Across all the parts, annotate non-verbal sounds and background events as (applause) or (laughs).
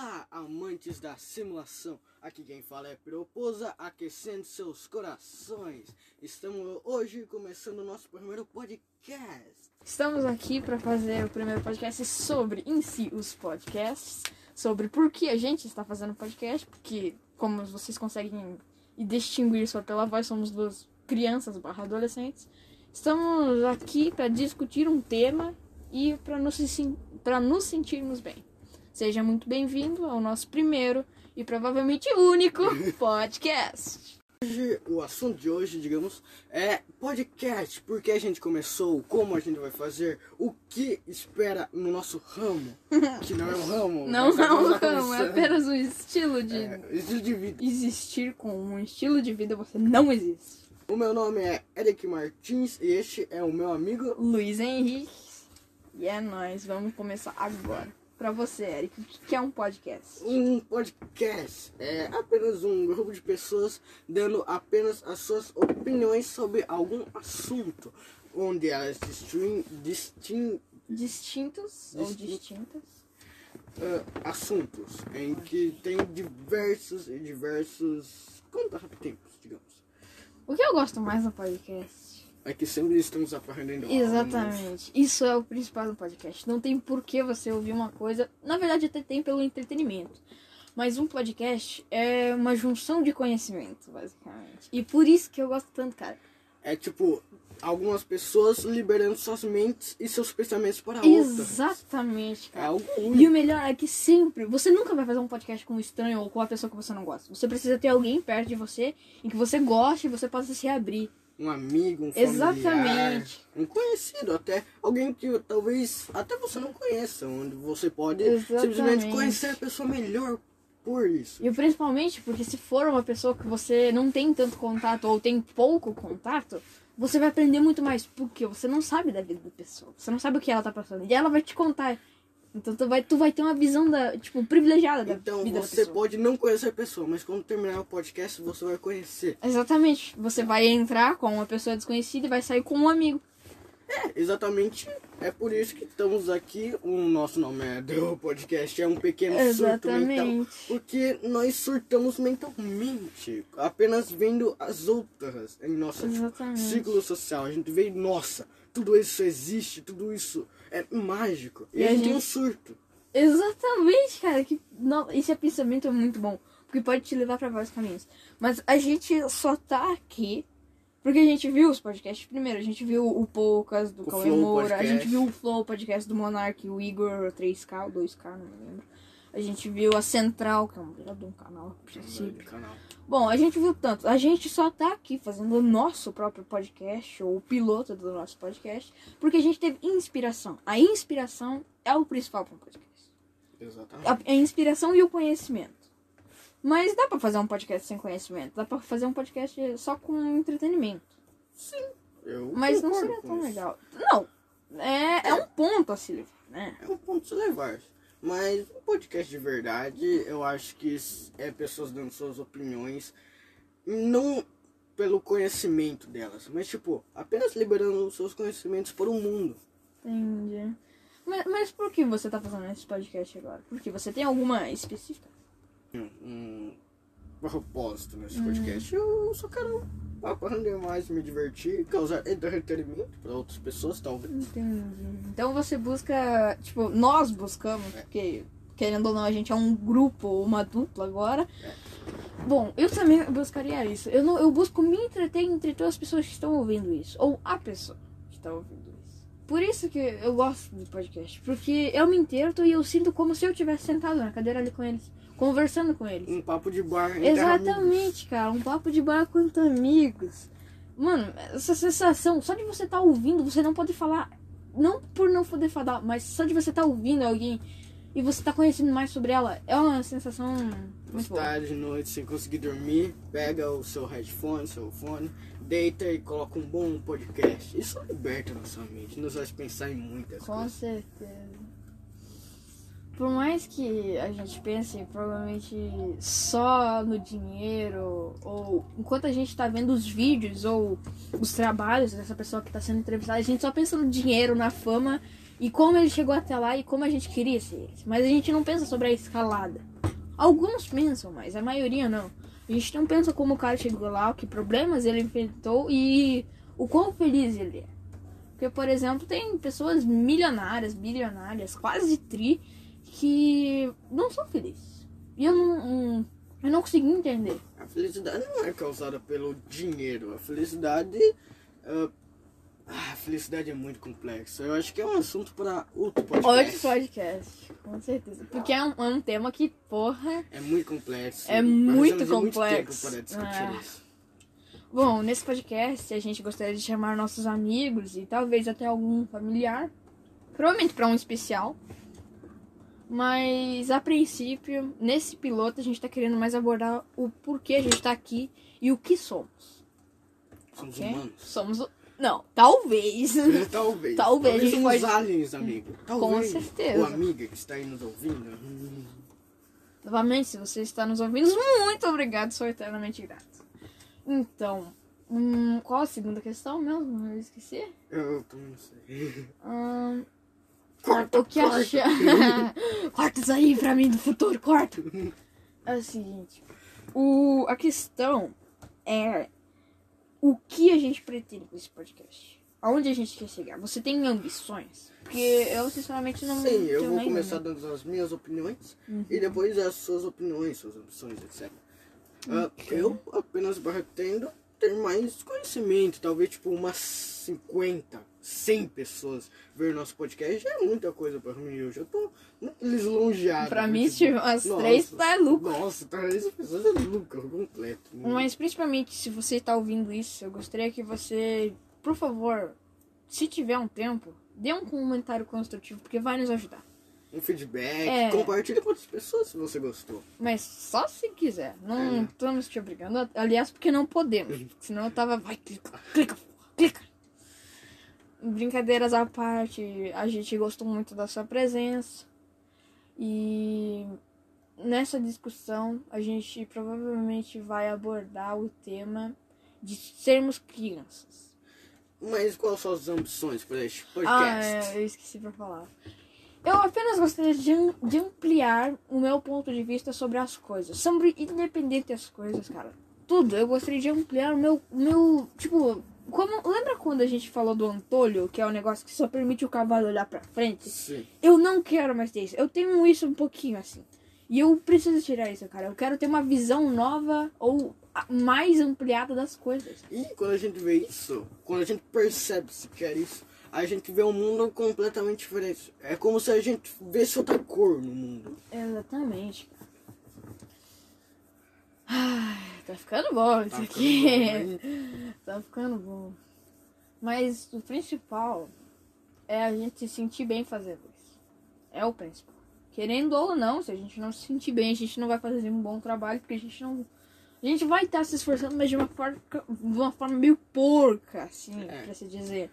Olá, amantes da simulação. Aqui quem fala é Proposa, aquecendo seus corações. Estamos hoje começando o nosso primeiro podcast. Estamos aqui para fazer o primeiro podcast sobre em si os podcasts, sobre por que a gente está fazendo podcast, porque como vocês conseguem distinguir só pela voz, somos duas crianças barra adolescentes. Estamos aqui para discutir um tema e para nos, pra nos sentirmos bem. Seja muito bem-vindo ao nosso primeiro e provavelmente único (laughs) podcast. Hoje, o assunto de hoje, digamos, é podcast. Porque a gente começou, como a gente vai fazer, o que espera no nosso ramo. (laughs) Que não é um ramo. Não nós é um ramo, é apenas um estilo de É, estilo de vida. existir com um estilo de vida você não existe. O meu nome é Eric Martins e este é o meu amigo. Luiz Henrique. E é nóis, vamos começar agora. Pra você, Eric, o que é um podcast? Um podcast é apenas um grupo de pessoas dando apenas as suas opiniões sobre algum assunto, onde elas distin, distin, Distintos ou Distin- distintas? ah, assuntos em que tem diversos e diversos contratempos, digamos. O que eu gosto mais no podcast? É que sempre estamos aprendendo algo novo. Exatamente. Isso é o principal do podcast. Não tem por que você ouvir uma coisa. Na verdade, até tem pelo entretenimento. Mas um podcast é uma junção de conhecimento, basicamente. E por isso que eu gosto tanto, cara. É tipo, algumas pessoas liberando suas mentes e seus pensamentos para outras. Exatamente, É cara. algo E o melhor é que sempre, você nunca vai fazer um podcast com um estranho ou com uma pessoa que você não gosta. Você precisa ter alguém perto de você em que você goste e você possa se abrir. Um amigo, um familiar, Exatamente. um conhecido até, alguém que talvez até você não conheça, onde você pode Exatamente. simplesmente conhecer a pessoa melhor por isso. E principalmente porque se for uma pessoa que você não tem tanto contato ou tem pouco contato, você vai aprender muito mais. Porque você não sabe da vida da pessoa. Você não sabe o que ela tá passando. E ela vai te contar. Então tu vai, tu vai ter uma visão da, tipo, privilegiada da Então vida da você pode não conhecer a pessoa, mas quando terminar o podcast você vai conhecer. Exatamente. Você vai entrar com uma pessoa desconhecida e vai sair com um amigo. Exatamente, é por isso que estamos aqui. O nosso nome é do podcast, é um pequeno surto mental. Exatamente. Porque nós surtamos mentalmente, apenas vendo as outras em nosso Exatamente. ciclo social. A gente vê, nossa, tudo isso existe, tudo isso é mágico. E, E a gente tem um surto. Exatamente, cara. Que, não, esse pensamento é muito bom. Porque pode te levar pra vários caminhos. Mas a gente só tá aqui porque a gente viu os podcasts primeiro. A gente viu o Poucas do O Cauê Moura. A gente viu o Flow Podcast do Monark, o Igor 3K, ou 2K, não me lembro. A gente viu a Central, que é um belo de um canal, a princípio. Canal. Bom, a gente viu tanto. A gente só tá aqui fazendo o nosso próprio podcast, ou o piloto do nosso podcast, porque a gente teve inspiração. A inspiração é o principal para um podcast Exatamente. a, a inspiração e o conhecimento. Mas dá pra fazer um podcast sem conhecimento. Dá pra fazer um podcast só com entretenimento. Eu Mas não seria tão legal. Não. É, é um ponto a se levar, né? É um ponto de se levar. Mas um podcast de verdade, eu acho que é pessoas dando suas opiniões, não pelo conhecimento delas, mas tipo, apenas liberando os seus conhecimentos para o mundo. Entendi. Mas, mas por que você tá fazendo esse podcast agora? Porque você tem alguma específica? Um, propósito nesse podcast. Eu só quero aprender mais, me divertir, causar entretenimento para outras pessoas, talvez. Entendi. Então você busca. Tipo, nós buscamos, porque querendo ou não, a gente é um grupo, uma dupla agora. Bom, eu também buscaria isso. Eu, não, eu busco me entreter entre todas as pessoas que estão ouvindo isso. Ou a pessoa que está ouvindo isso. Por isso que eu gosto de podcast. Porque eu me entendo e eu sinto como se eu tivesse sentado na cadeira ali com eles. Conversando com eles. Um papo de bar. Exatamente, cara. Um papo de bar com amigos. Mano, essa sensação, só de você estar ouvindo, você não pode falar. Não por não poder falar, mas só de você estar ouvindo alguém e você tá conhecendo mais sobre ela, é uma sensação muito boa. Tarde, de noite, sem conseguir dormir, pega o seu headphone, seu fone, deita e coloca um bom podcast. Isso liberta nossa mente, nos faz pensar em muitas Com coisas. certeza. Por mais que a gente pense provavelmente só no dinheiro, ou enquanto a gente tá vendo os vídeos ou os trabalhos dessa pessoa que tá sendo entrevistada, a gente só pensa no dinheiro, na fama E como ele chegou até lá e como a gente queria ser ele. Mas a gente não pensa sobre a escalada. Alguns pensam, mas a maioria não. A gente não pensa como o cara chegou lá, que problemas ele enfrentou e o quão feliz ele é. Porque, por exemplo, tem pessoas milionárias, bilionárias, quase tri, que não são felizes. E eu não, eu não consegui entender. A felicidade não é causada pelo dinheiro. A felicidade. Uh, a felicidade é muito complexa. Eu acho que é um assunto para outro podcast. Outro podcast, com certeza. Porque é um, é um tema que, porra. É muito complexo. É muito complexo. Muito é. isso. Bom, nesse podcast a gente gostaria de chamar nossos amigos e talvez até algum familiar. Provavelmente para um especial. Mas a princípio, nesse piloto, a gente tá querendo mais abordar o porquê a gente tá aqui e o que somos. Somos okay? humanos? Somos. Não, talvez. talvez. talvez. (laughs) Talvez a gente somos pode... aliens, amigo. Talvez. Com certeza. Ou amiga que está aí nos ouvindo. (laughs) Novamente, se você está nos ouvindo, muito obrigado, sou eternamente grato. Então, hum, qual a segunda questão mesmo? Eu esqueci. Eu também não sei. Hum, Corta o que acha. (laughs) corta isso aí pra mim do futuro, corta. É o seguinte. O, a questão é o que a gente pretende com esse podcast. Aonde a gente quer chegar? Você tem ambições? Porque eu sinceramente não Sim, eu vou começar dando as minhas opiniões uhum. e depois as suas opiniões, suas ambições, etc. Ah, okay. Uh, eu apenas pretendo ter mais conhecimento, talvez tipo umas 50 100 pessoas ver nosso podcast já é muita coisa pra mim. Eu já tô lisonjeado. Pra mim, se umas nossa, três tá lucro. Nossa, três pessoas é lucro completo. Mas principalmente, se você tá ouvindo isso, eu gostaria que você, por favor, se tiver um tempo, dê um comentário construtivo, porque vai nos ajudar. Um feedback, é... compartilhe com outras pessoas se você gostou. Mas só se quiser. Não é. estamos te obrigando. Aliás, porque não podemos. Senão eu tava. Vai, clica, clica, clica. Brincadeiras à parte, a gente gostou muito da sua presença. E nessa discussão a gente provavelmente vai abordar o tema de sermos crianças. Mas quais são as ambições para este podcast? Ah, é, eu esqueci para falar. Eu apenas gostaria de, de ampliar o meu ponto de vista sobre as coisas. Sobre independente das coisas, cara. Tudo. Eu gostaria de ampliar o meu, meu tipo, como, lembra quando a gente falou do antolho, que é um negócio que só permite o cavalo olhar pra frente? Sim. Eu não quero mais ter isso. Eu tenho isso um pouquinho assim. E eu preciso tirar isso, cara. Eu quero ter uma visão nova ou mais ampliada das coisas. E quando a gente vê isso, quando a gente percebe se quer isso, a gente vê um mundo completamente diferente. É como se a gente visse outra cor no mundo. Exatamente. Ai, tá ficando bom isso tá aqui. Bom, (laughs) tá ficando bom. Mas o principal é a gente se sentir bem fazendo isso. É o principal. Querendo ou não, se a gente não se sentir bem, a gente não vai fazer um bom trabalho, porque a gente não. A gente vai estar se esforçando, mas de uma forma, de uma forma meio porca, assim, é. pra se dizer.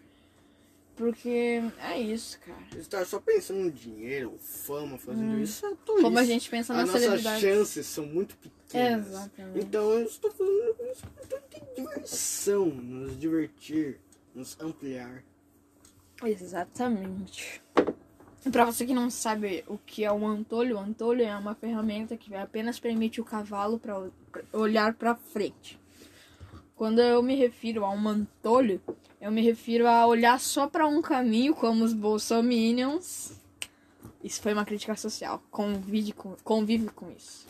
Porque é isso, cara. Você tá só pensando no dinheiro, fama, fazendo hum. isso, é tudo Como a gente pensa na celebridade. As nossas chances são muito pequenas. Exatamente. Então eu estou fazendo isso com diversão, nos divertir, nos ampliar. Exatamente. Pra você que não sabe o que é o antolho, o antolho é uma ferramenta que apenas permite o cavalo para olhar para frente. Quando eu me refiro a um antolho, eu me refiro a olhar só para um caminho, como os bolsominions. Isso foi uma crítica social. Convive com, convive com isso.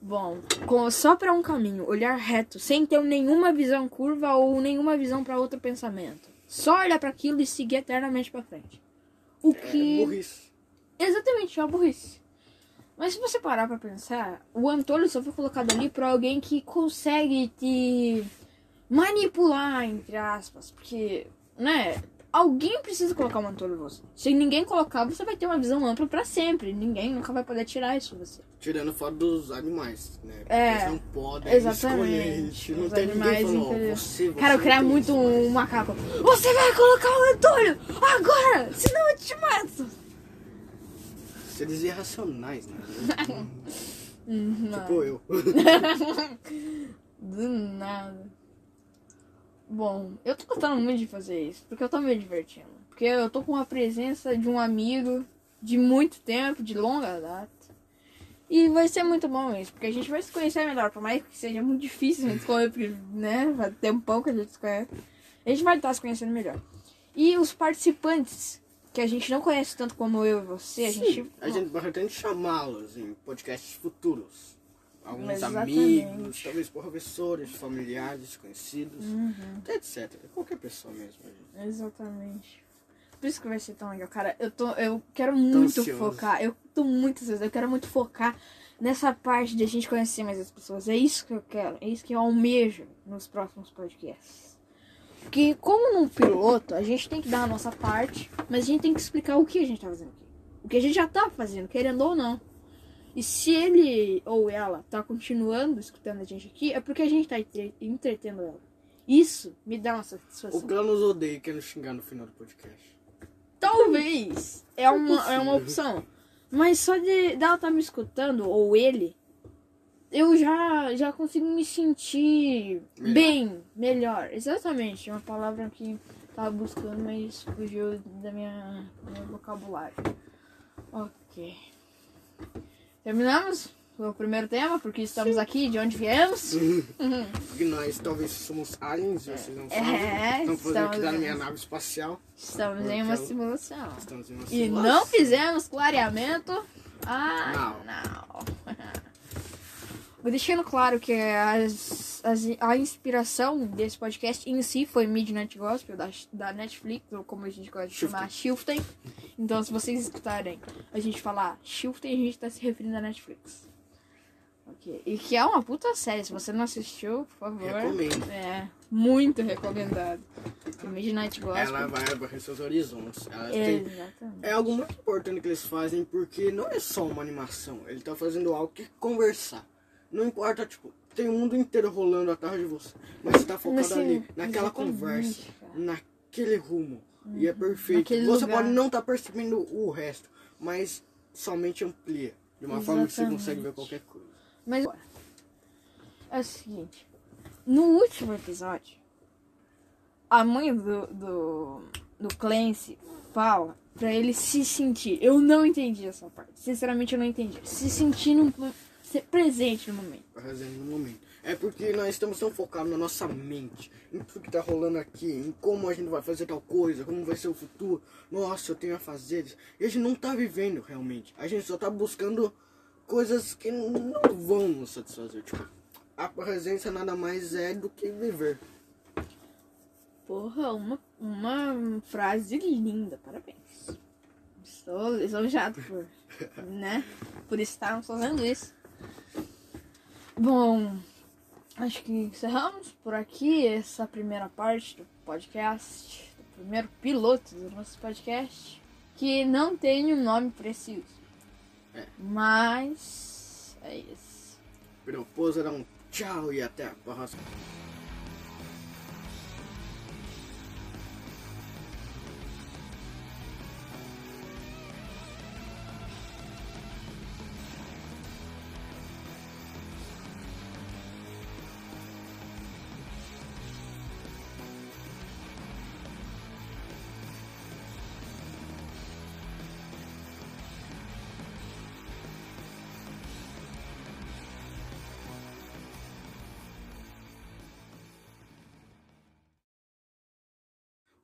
Bom, com, só para um caminho, olhar reto, sem ter nenhuma visão curva ou nenhuma visão para outro pensamento. Só olhar para aquilo e seguir eternamente para frente. O é que. Burrice. Exatamente, é uma burrice. Mas se você parar pra pensar, o Antônio só foi colocado ali pra alguém que consegue te manipular, entre aspas. Porque, né? Alguém precisa colocar um Antônio em você. Se ninguém colocar, você vai ter uma visão ampla para sempre. Ninguém nunca vai poder tirar isso de você. Tirando fora dos animais, né? Porque é, eles não podem exatamente. Não tem animais, ninguém falando, você, você Cara, eu queria muito um macaco. Você vai colocar o Antônio agora! Senão eu te mato! Seres irracionais, né? não. (laughs) Tipo eu. (laughs) Do nada. Bom, eu tô gostando muito de fazer isso, porque eu tô me divertindo. porque eu tô com a presença de um amigo de muito tempo, de longa data. E vai ser muito bom isso, porque a gente vai se conhecer melhor, por mais que seja muito difícil a gente se (laughs) conhecer, porque, né? Vai ter um pouco que a gente se conhece. A gente vai estar se conhecendo melhor. E os participantes, que a gente não conhece tanto como eu e você, a Sim, gente. a gente pretende chamá-los em podcasts futuros. Alguns Exatamente. amigos, talvez professores, familiares, conhecidos, Uhum. etc. Qualquer pessoa mesmo. gente. Exatamente. Por isso que vai ser tão legal, cara. Eu, tô, eu quero muito ansioso. focar. Eu tô muito ansioso. Eu quero muito focar nessa parte de a gente conhecer mais as pessoas. É isso que eu quero. É isso que eu almejo nos próximos podcasts. Porque, como num piloto, a gente tem que dar a nossa parte, mas a gente tem que explicar o que a gente tá fazendo aqui. O que a gente já tá fazendo, querendo ou não. E se ele ou ela tá continuando escutando a gente aqui, é porque a gente tá entre- entretendo ela. Isso me dá uma satisfação. O que ela nos odeia e quer nos xingar no final do podcast. Talvez. É uma, é uma opção. Mas só de dela estar me escutando, ou ele, eu já, já consigo me sentir Melhor. bem, melhor. Exatamente. Uma palavra que tava buscando, mas fugiu da minha, do meu vocabulário. Ok. Terminamos o primeiro tema, porque estamos aqui, de onde viemos. Porque nós talvez somos aliens, vocês não sabem. É, Estamos fazendo aqui da minha nave espacial. Estamos em uma Aquela- simulação. Estamos em uma E simulação. não fizemos clareamento. Ah, não. (laughs) Deixando claro que as, as- a inspiração desse podcast em si foi Midnight Gospel da, da Netflix, ou como a gente gosta de chamar, Shiften. Então, se vocês escutarem a gente falar Shiften, a gente tá se referindo à Netflix. Ok. E que é uma puta série. Se você não assistiu, por favor. Recomendo. É, muito recomendado. Midnight Gospel. Ela vai abrir seus horizontes. Ela tem- Exatamente. É algo muito importante que eles fazem porque não é só uma animação. Ele tá fazendo algo que é conversar. Não importa, tipo, tem o mundo inteiro rolando atrás de você. Mas você tá focado Mas, sim, ali, naquela exatamente, conversa, naquele rumo. E é perfeito. naquele Você lugar. pode não estar percebendo o resto, mas somente amplia. De uma forma que você Exatamente. consegue ver qualquer coisa. Mas é o seguinte, no último episódio, a mãe do, do, do Clancy fala pra ele se sentir. Eu não entendi essa parte. Sinceramente, eu não entendi. Se sentir no, ser presente no momento. fazendo no momento. É porque nós estamos tão focados na nossa mente, em tudo que tá rolando aqui, em como a gente vai fazer tal coisa, como vai ser o futuro. Nossa, eu tenho a fazer isso. E a gente não tá vivendo realmente. A gente só tá buscando coisas que não vão nos satisfazer. Tipo, a presença nada mais é do que viver. Porra, uma, uma frase linda. Parabéns. Estou lisonjado por, né? Por estarmos fazendo isso. Bom, acho que encerramos por aqui essa primeira parte do podcast, do primeiro piloto do nosso podcast, que não tem um nome preciso. É. Mas é isso. Proposa dar um tchau e até a próxima.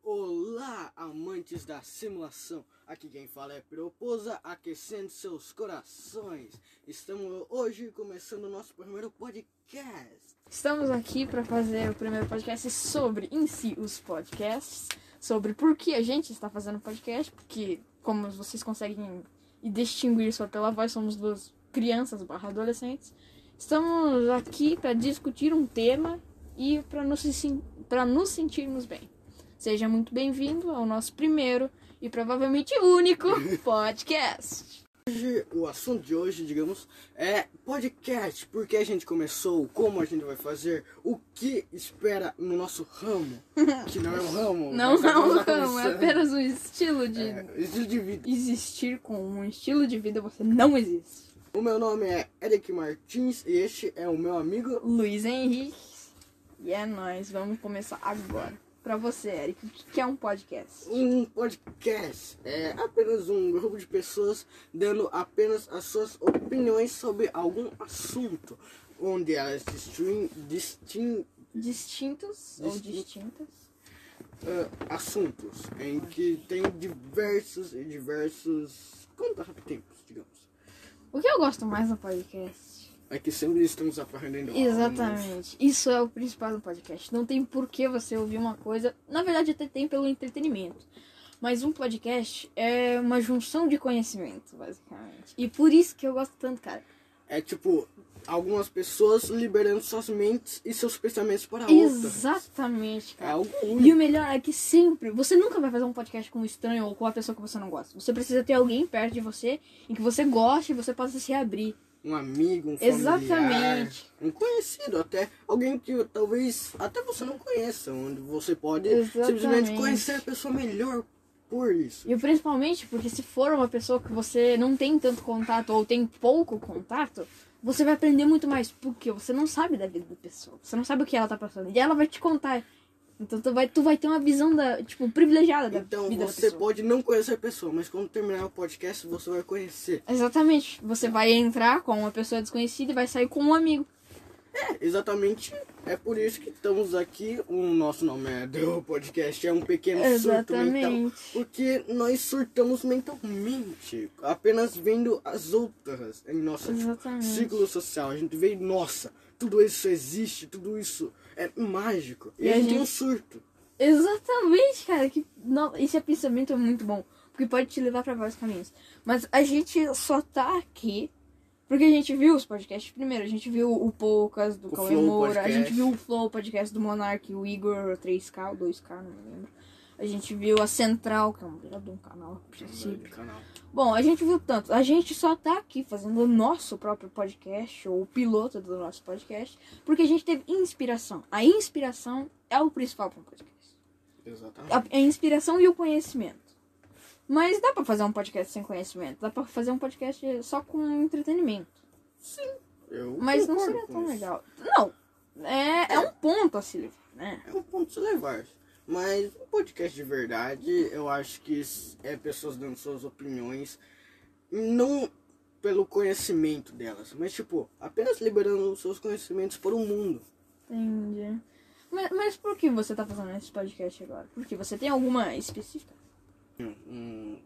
Olá, amantes da simulação. Aqui quem fala é Proposa, aquecendo seus corações. Estamos hoje começando o nosso primeiro podcast. Estamos aqui para fazer o primeiro podcast sobre em si os podcasts, sobre por que a gente está fazendo podcast, porque como vocês conseguem distinguir só pela voz, somos duas crianças barra adolescentes. Estamos aqui para discutir um tema e para nos, pra nos sentirmos bem. Seja muito bem-vindo ao nosso primeiro e provavelmente único (laughs) podcast. Hoje, o assunto de hoje, digamos, é podcast. Por que a gente começou, como a gente vai fazer, o que espera no nosso ramo, (laughs) que não é um ramo. Não, não, estamos não, é começando. apenas um estilo de É, estilo de vida. existir com um estilo de vida você não existe. O meu nome é Eric Martins e este é o meu amigo. Luiz Henrique. E é nóis, vamos começar agora. Pra você, Eric, o que é um podcast? Um podcast é apenas um grupo de pessoas dando apenas as suas opiniões sobre algum assunto, onde elas distin, distin, Distintos ou Distin- distintas? ah, assuntos em que tem diversos e diversos contratempos, digamos. O que eu gosto mais no podcast? É que sempre estamos aprendendo novo. Exatamente. Isso é o principal do podcast. Não tem por que você ouvir uma coisa. Na verdade, até tem pelo entretenimento. Mas um podcast é uma junção de conhecimento, basicamente. E por isso que eu gosto tanto, cara. É tipo, algumas pessoas liberando suas mentes e seus pensamentos para outras. Exatamente, É cara. algo E o melhor é que sempre, você nunca vai fazer um podcast com um estranho ou com uma pessoa que você não gosta. Você precisa ter alguém perto de você em que você goste e você possa se abrir. Um amigo, um familiar, Exatamente. um conhecido até. Alguém que talvez até você não conheça, onde você pode Exatamente. simplesmente conhecer a pessoa melhor por isso. E principalmente porque se for uma pessoa que você não tem tanto contato ou tem pouco contato, você vai aprender muito mais. Porque você não sabe da vida da pessoa. Você não sabe o que ela tá passando. E ela vai te contar. Então tu vai, tu vai ter uma visão da, tipo, privilegiada da Então vida da você pode não conhecer a pessoa, mas quando terminar o podcast você vai conhecer. Exatamente. Você vai entrar com uma pessoa desconhecida e vai sair com um amigo. Exatamente, é por isso que estamos aqui. O nosso nome é do podcast, é um pequeno surto mental. Exatamente. Porque nós surtamos mentalmente, apenas vendo as outras em nosso Exatamente. ciclo social. A gente vê, nossa, tudo isso existe, tudo isso é mágico. E, E a gente tem um surto. Exatamente, cara. Que, não, esse pensamento é muito bom. Porque pode te levar pra vários caminhos. Mas a gente só tá aqui porque a gente viu os podcasts primeiro. A gente viu o Poucas do Cauê Moura. A gente viu o Flow Podcast do Monark, o Igor 3K, ou 2K, não me lembro. A gente viu a Central, que é um belo de um canal, a princípio. Canal. Bom, a gente viu tanto. A gente só tá aqui fazendo o nosso próprio podcast, ou o piloto do nosso podcast, porque a gente teve inspiração. A inspiração é o principal para um podcast Exatamente. a, a inspiração e o conhecimento. Mas dá pra fazer um podcast sem conhecimento. Dá pra fazer um podcast só com entretenimento. Eu Mas não seria tão isso. legal. Não. É, é um ponto a se levar, né? É um ponto a se levar. Mas um podcast de verdade, eu acho que é pessoas dando suas opiniões, não pelo conhecimento delas, mas tipo, apenas liberando os seus conhecimentos para o mundo. Entendi. Mas, mas por que você tá fazendo esse podcast agora? Porque você tem alguma específica? Um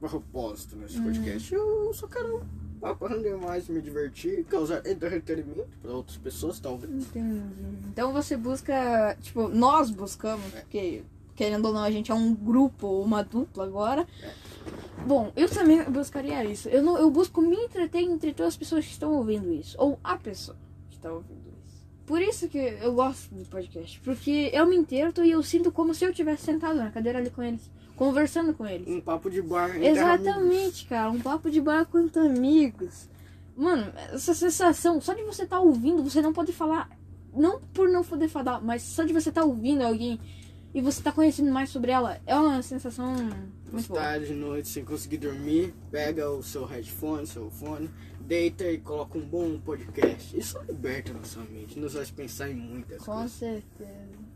propósito nesse podcast. Eu só quero aprender mais, me divertir, causar entretenimento para outras pessoas, talvez. Entendi. Então você busca. Tipo, nós buscamos, porque querendo ou não, a gente é um grupo, uma dupla agora. Bom, eu também buscaria isso. Eu, não, eu busco me entreter entre todas as pessoas que estão ouvindo isso. Ou a pessoa que está ouvindo isso. Por isso que eu gosto do podcast. Porque eu me entendo e eu sinto como se eu tivesse sentado na cadeira ali com eles. Conversando com eles. Um papo de bar. Exatamente, cara. Um papo de bar com amigos. Mano, essa sensação, só de você estar ouvindo, você não pode falar. Não por não poder falar, mas só de você estar ouvindo alguém e você tá conhecendo mais sobre ela, é uma sensação muito boa. Tarde, de noite, sem conseguir dormir, pega o seu headphone, seu fone, deita e coloca um bom podcast. Isso liberta nossa mente, nos faz pensar em muitas Com coisas. certeza.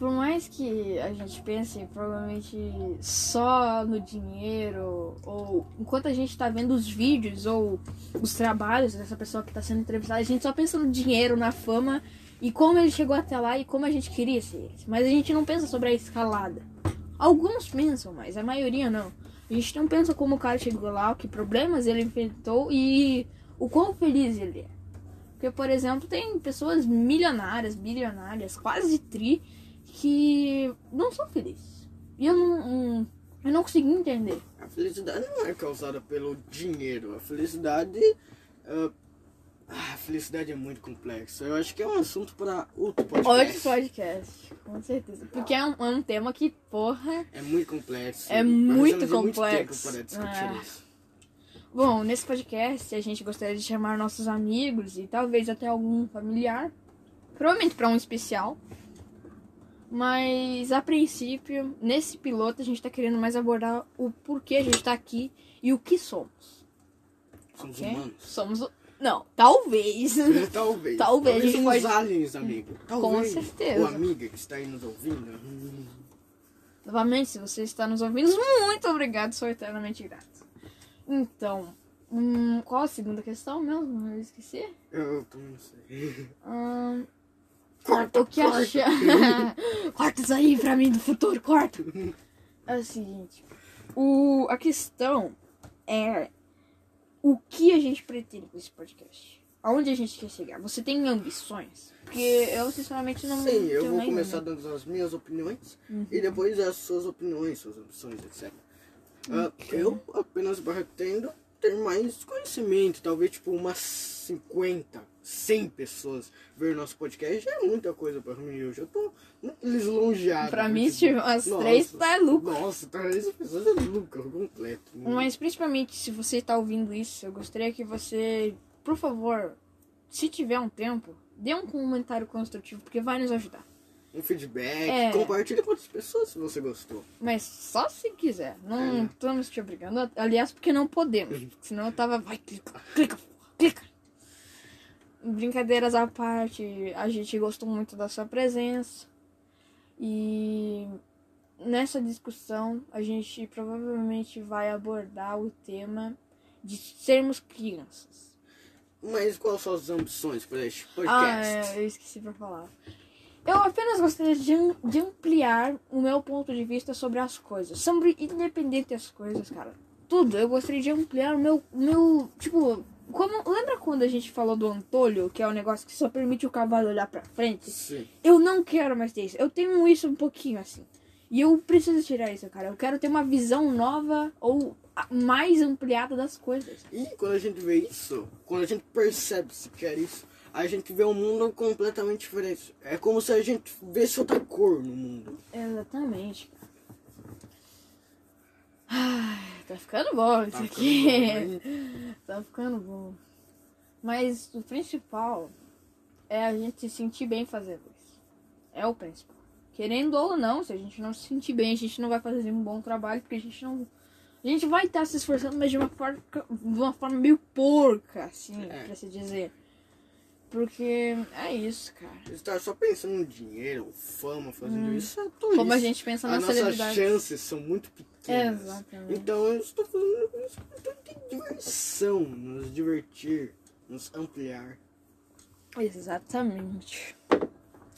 Por mais que a gente pense provavelmente só no dinheiro, ou enquanto a gente tá vendo os vídeos ou os trabalhos dessa pessoa que tá sendo entrevistada, a gente só pensa no dinheiro, na fama e como ele chegou até lá e como a gente queria ser. Mas a gente não pensa sobre a escalada. Alguns pensam, mas a maioria não. A gente não pensa como o cara chegou lá, que problemas ele enfrentou e o quão feliz ele é. Porque, por exemplo, tem pessoas milionárias, bilionárias, quase tri, que não são felizes. E eu não, não- eu não consegui entender. A felicidade não é causada pelo dinheiro. A felicidade. ah, a felicidade é muito complexa. Eu acho que é um assunto para outro podcast. Outro podcast, com certeza. Porque é um, é um tema que, porra. É muito complexo. É muito de muito complexo. tempo para discutir É. isso. Bom, nesse podcast a gente gostaria de chamar nossos amigos e talvez até algum familiar. Provavelmente para um especial. Mas a princípio, nesse piloto, a gente tá querendo mais abordar o porquê a gente tá aqui e o que somos. Somos ok? humanos. Somos Não, talvez. (laughs) Talvez. Talvez, a gente uns pode- aliens, amigo. Talvez. certeza. Ou amiga que está aí nos ouvindo. Novamente, se você está nos ouvindo, muito obrigado, sou eternamente grato. Então, hum, qual a segunda questão mesmo? Eu esqueci. Eu também não sei. Hum, Corta, o que acha? (laughs) corta isso aí pra mim do futuro, corta. É o seguinte, o, a questão é o que a gente pretende com esse podcast? Aonde a gente quer chegar? Você tem ambições? Porque eu, sinceramente, não Sim, eu vou nenhuma. começar dando as minhas opiniões Uhum. e depois as suas opiniões, suas opções, etc. Ah, eu apenas pretendo ter mais conhecimento, talvez tipo umas 50, 100 pessoas ver nosso podcast já é muita coisa pra mim. Eu já tô lisonjeado. Pra muito mim, se umas Nossa. três, tá lucro. Nossa, três pessoas é lucro completo. Mas principalmente se você está ouvindo isso, eu gostaria que você, por favor, se tiver um tempo, dê um comentário construtivo, porque vai nos ajudar. Um feedback, É. compartilhe com outras pessoas se você gostou. Mas só se quiser. Não É. estamos te obrigando. Aliás, porque não podemos. (laughs) Senão eu tava. Vai, clica, clica, clica. Brincadeiras à parte, a gente gostou muito da sua presença. E nessa discussão a gente provavelmente vai abordar o tema de sermos crianças. Mas quais são as ambições para este Ah, podcast? é, eu esqueci pra falar. Eu apenas gostaria de, am- de ampliar o meu ponto de vista sobre as coisas. Sobre independente das coisas, cara. Tudo. Eu gostaria de ampliar o meu. o meu tipo. Como, lembra quando a gente falou do Antolho, que é um negócio que só permite o cavalo olhar pra frente? Sim. Eu não quero mais ter isso. Eu tenho isso um pouquinho assim. E eu preciso tirar isso, cara. Eu quero ter uma visão nova ou mais ampliada das coisas. E quando a gente vê isso, quando a gente percebe se quer isso, a gente vê um mundo completamente diferente. É como se a gente visse outra cor no mundo. Exatamente. Ai, tá ficando bom isso Tá aqui. ficando bom, (laughs) tá ficando bom. Mas o principal é a gente se sentir bem fazendo isso. É o principal. Querendo ou não, se a gente não se sentir bem, a gente não vai fazer um bom trabalho, porque a gente não. A gente vai estar se esforçando, mas de uma forma, de uma forma meio porca, assim, É. pra se dizer. Porque é isso, cara. Estar só pensando no dinheiro, fama, fazendo isso é tolice. Como a gente pensa As nas nossas celebridades. chances são muito pequenas. Exatamente. Então eu estou intuito de diversão, nos divertir, nos ampliar. Exatamente.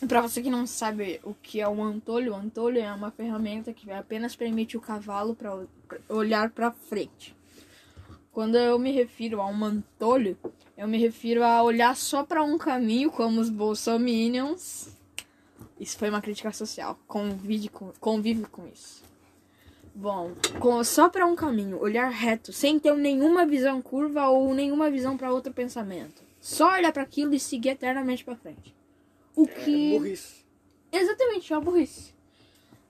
Pra você que não sabe o que é o antolho, o antolho é uma ferramenta que apenas permite o cavalo para olhar para frente. Quando eu me refiro a um antolho, eu me refiro a olhar só para um caminho, como os bolsominions. Isso foi uma crítica social. Convive com, convive com isso. Bom, com, só para um caminho, olhar reto, sem ter nenhuma visão curva ou nenhuma visão para outro pensamento. Só olhar para aquilo e seguir eternamente para frente. O É que burrice. Exatamente, é uma burrice.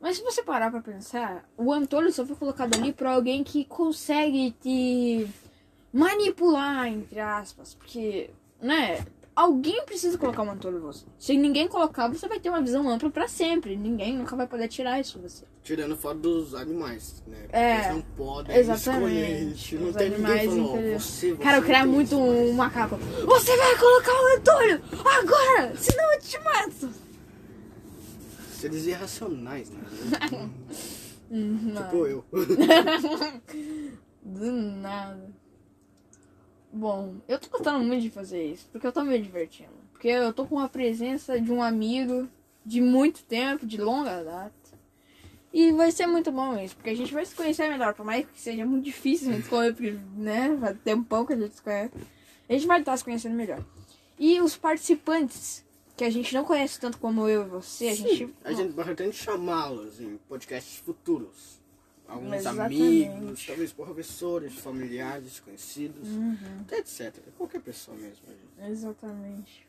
Mas se você parar pra pensar, o Antônio só foi colocado ali pra alguém que consegue te manipular, entre aspas. Porque, né? Alguém precisa colocar o Antônio em você. Se ninguém colocar, você vai ter uma visão ampla pra sempre. Ninguém nunca vai poder tirar isso de você. Tirando fora dos animais, né? Porque É, eles não podem exatamente. Não Os tem animais, ninguém falando, entendeu? você, você Cara, eu queria muito isso, um macaco. Você vai colocar o Antônio agora! Senão eu te mato! Seres irracionais, né? (laughs) Hum, tipo eu. (laughs) Do nada. Bom, eu tô gostando muito de fazer isso, porque eu tô me divertindo. Porque eu tô com a presença de um amigo de muito tempo, de longa data. E vai ser muito bom isso, porque a gente vai se conhecer melhor, por mais que seja muito difícil a gente se conhecer, porque, né? Vai ter um pouco que a gente se conhece. A gente vai estar se conhecendo melhor. E os participantes, que a gente não conhece tanto como eu e você, a gente. Sim, a gente pretende chamá-los em podcasts futuros. Alguns Exatamente. amigos, talvez professores, familiares, conhecidos, Uhum. etc. Qualquer pessoa mesmo. gente. Exatamente.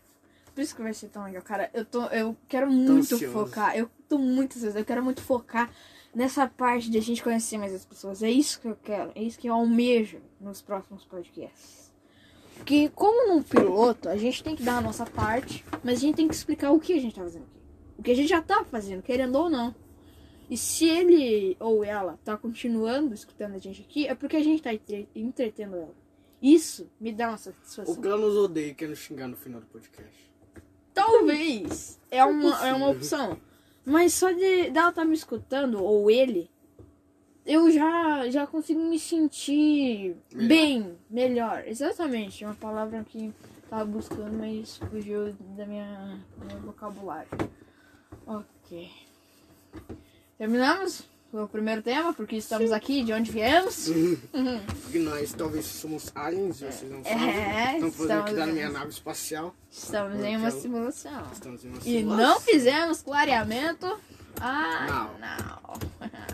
Por isso que vai ser tão legal, cara. Eu, tô, eu quero muito focar. Eu tô muito ansioso. Eu quero muito focar nessa parte de a gente conhecer mais as pessoas. É isso que eu quero. É isso que eu almejo nos próximos podcasts. Porque, como num piloto, a gente tem que dar a nossa parte, mas a gente tem que explicar o que a gente tá fazendo aqui. O que a gente já tá fazendo, querendo ou não. E se ele ou ela tá continuando escutando a gente aqui, é porque a gente tá entre- entretendo ela. Isso me dá uma O satisfação. que ela nos odeia e quer nos xingar no final do podcast. Talvez é uma, é uma opção. Mas só de dela estar me escutando, ou ele, eu já, já consigo me sentir Melhor. bem, melhor. Exatamente, uma palavra que tava buscando, mas fugiu da minha, do meu vocabulário. Ok. Terminamos o primeiro tema, porque estamos aqui, de onde viemos. Porque nós talvez somos aliens e vocês não É, sabem. Estamos fazendo aqui da minha nave espacial. Estamos em uma simulação. Estamos em uma E simulação. não fizemos clareamento. Ah, Não. não. (laughs)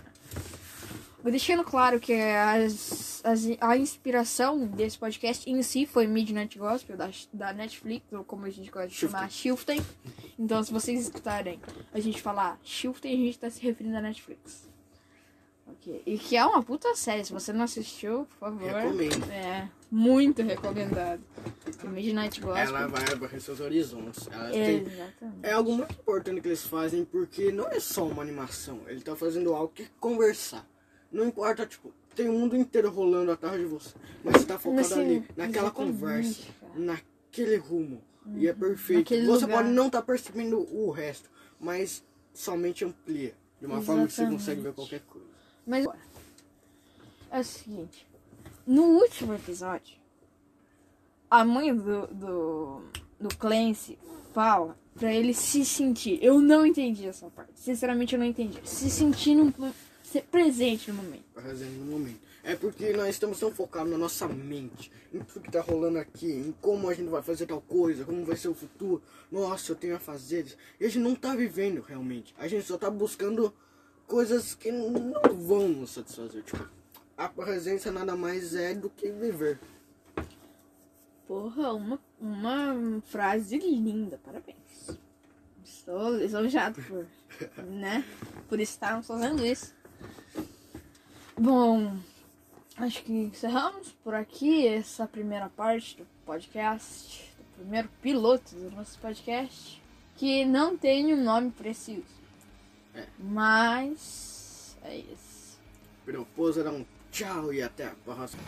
Deixando claro que as, as- a inspiração desse podcast em si foi Midnight Gospel da, da Netflix, ou como a gente gosta de chamar, Shiften. Então, se vocês escutarem a gente falar Shiften, a gente tá se referindo à Netflix. Ok. E que é uma puta série. Se você não assistiu, por favor. Recomendo. É, muito recomendado. Midnight Gospel. Ela vai abrir seus horizontes. Ela tem- Exatamente. É algo muito importante que eles fazem porque não é só uma animação. Ele tá fazendo algo que é conversar. Não importa, tipo, tem o mundo inteiro rolando atrás de você. Mas você tá focado Mas, sim, ali, naquela exatamente, conversa, naquele rumo. E é perfeito. naquele Você lugar. pode não estar percebendo o resto, mas somente amplia. De uma forma que você Exatamente. consegue ver qualquer coisa. Mas é o seguinte, no último episódio, a mãe do, do, do Clancy fala pra ele se sentir. Eu não entendi essa parte. Sinceramente, eu não entendi. Se sentir no, ser presente no momento. fazendo no momento. É porque nós estamos tão focados na nossa mente, em tudo que tá rolando aqui, em como a gente vai fazer tal coisa, como vai ser o futuro. Nossa, eu tenho a fazer isso. E a gente não tá vivendo realmente. A gente só tá buscando coisas que não vão nos satisfazer. Tipo, a presença nada mais é do que viver. Porra, uma, uma frase linda. Parabéns. Estou lisonjado por, (laughs) né? Por estarmos fazendo isso. Bom, acho que encerramos por aqui essa primeira parte do podcast, do primeiro piloto do nosso podcast, que não tem um nome preciso. É. Mas é isso. Propôs era um tchau e até a próxima.